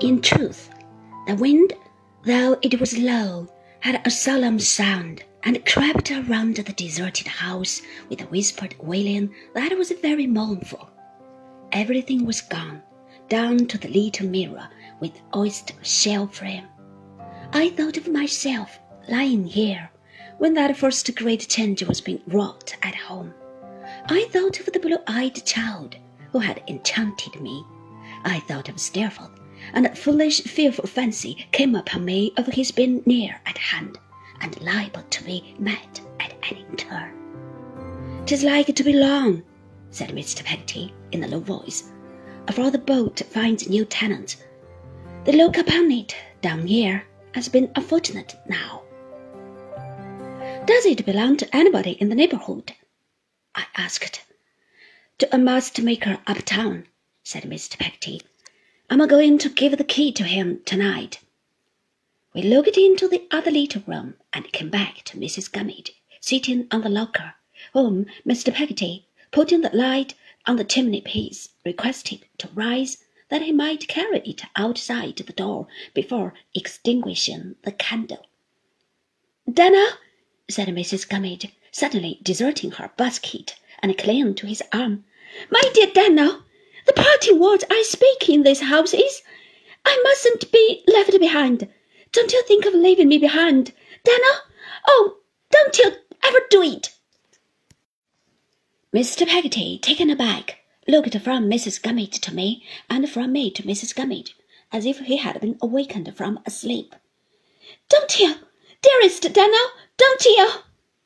In truth, the wind, though it was low, had a solemn sound, and crept around the deserted house with a whispered wailing that was very mournful. Everything was gone, down to the little mirror with oyster shell frame. I thought of myself lying here when that first great change was being wrought at home. I thought of the blue-eyed child who had enchanted me. I thought of Steerforth, and a foolish, fearful fancy came upon me of his being near at hand and liable to be met at any turn. "'Tis like to be long," said Mr. Peggotty in a low voice, "afore the boat finds new tenants. The look upon it down here has been unfortunate now." "Does it belong to anybody in the neighbourhood?" I asked. "To a mast maker uptown," said Mr. Peggotty. "I'm going to give the key to him to night. We looked into the other little room and came back to Mrs. Gummidge sitting on the locker, whom Mr. Peggotty, putting the light on the chimney piece, requested to rise that he might carry it outside the door before extinguishing the candle. "Dan'l," said Mrs. Gummidge, suddenly deserting her basket and clinging to his arm, "my dear Dan'l, the parting words I speak in this house is, I mustn't be left behind. Don't you think of leaving me behind, Dan'l? Oh, don't you ever do it!" Mr. Peggotty, taken aback, looked from Mrs. Gummidge to me, and from me to Mrs. Gummidge, as if he had been awakened from a sleep. "Don't you, dearest Dan'l, don't you?"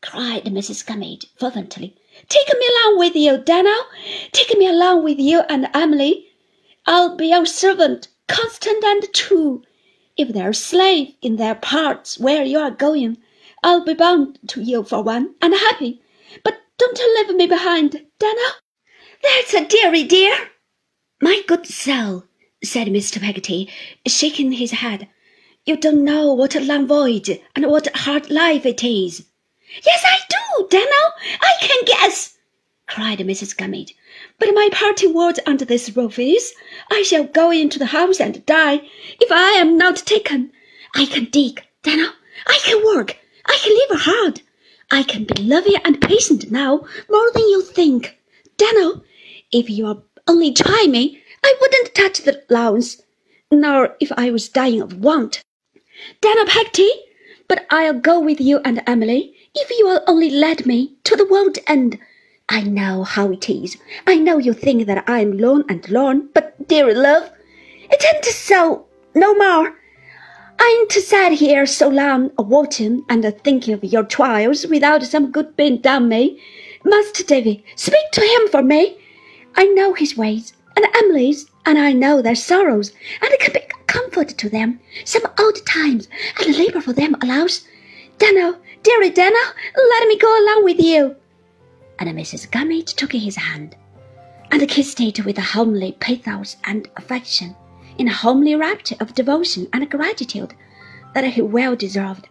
Cried Mrs. Gummidge fervently. "Take me along with you, Dan'l. Take me along with you and Emily. I'll be your servant, constant and true. If there's slave in their parts where you are going, I'll be bound to you for one, and happy. But don't leave me behind, Dan'l. That's a dearie dear." "My good soul," said Mr. Peggotty, shaking his head, "you don't know what a long voyage and what a hard life it is." "Yes, I do, Dan'l. I can guess," cried Mrs. Gummidge. But my parting words under this roof is, I shall go into the house and die if I am not taken. I can dig, Dan'l. I can work. I can live hard. I can be loving and patient now more than you think. Dan'l, if you'll only try me, I wouldn't touch the lawns, nor if I was dying of want. Dan'l Peggotty, but I'll go with you and Emily if you'll only let me to the world end. I know how it is. I know you think that I'm lone and lorn, but dear love, it ain't so no more. I ain't sat here so long a watching and a thinking of your trials without some good being done me. Master Davy, speak to him for me. I know his ways and Emily's, and I know their sorrows, and it can be comfort to them some old times and labour for them allows. Dan'l, dearie Dan'l, let me go along with you and Mrs. Gummidge took his hand and kissed it with a homely pathos and affection, in a homely rapture of devotion and gratitude that he well deserved.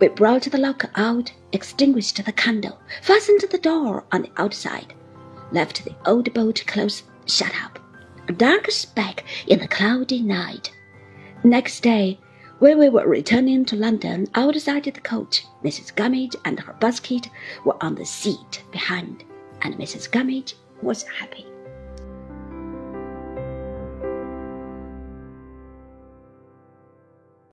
We brought the locker out, extinguished the candle, fastened the door on the outside, left the old boat close shut up, a dark speck in the cloudy night. Next day, when we were returning to London outside the coach, Mrs. Gummidge and her basket were on the seat behind, and Mrs. Gummidge was happy.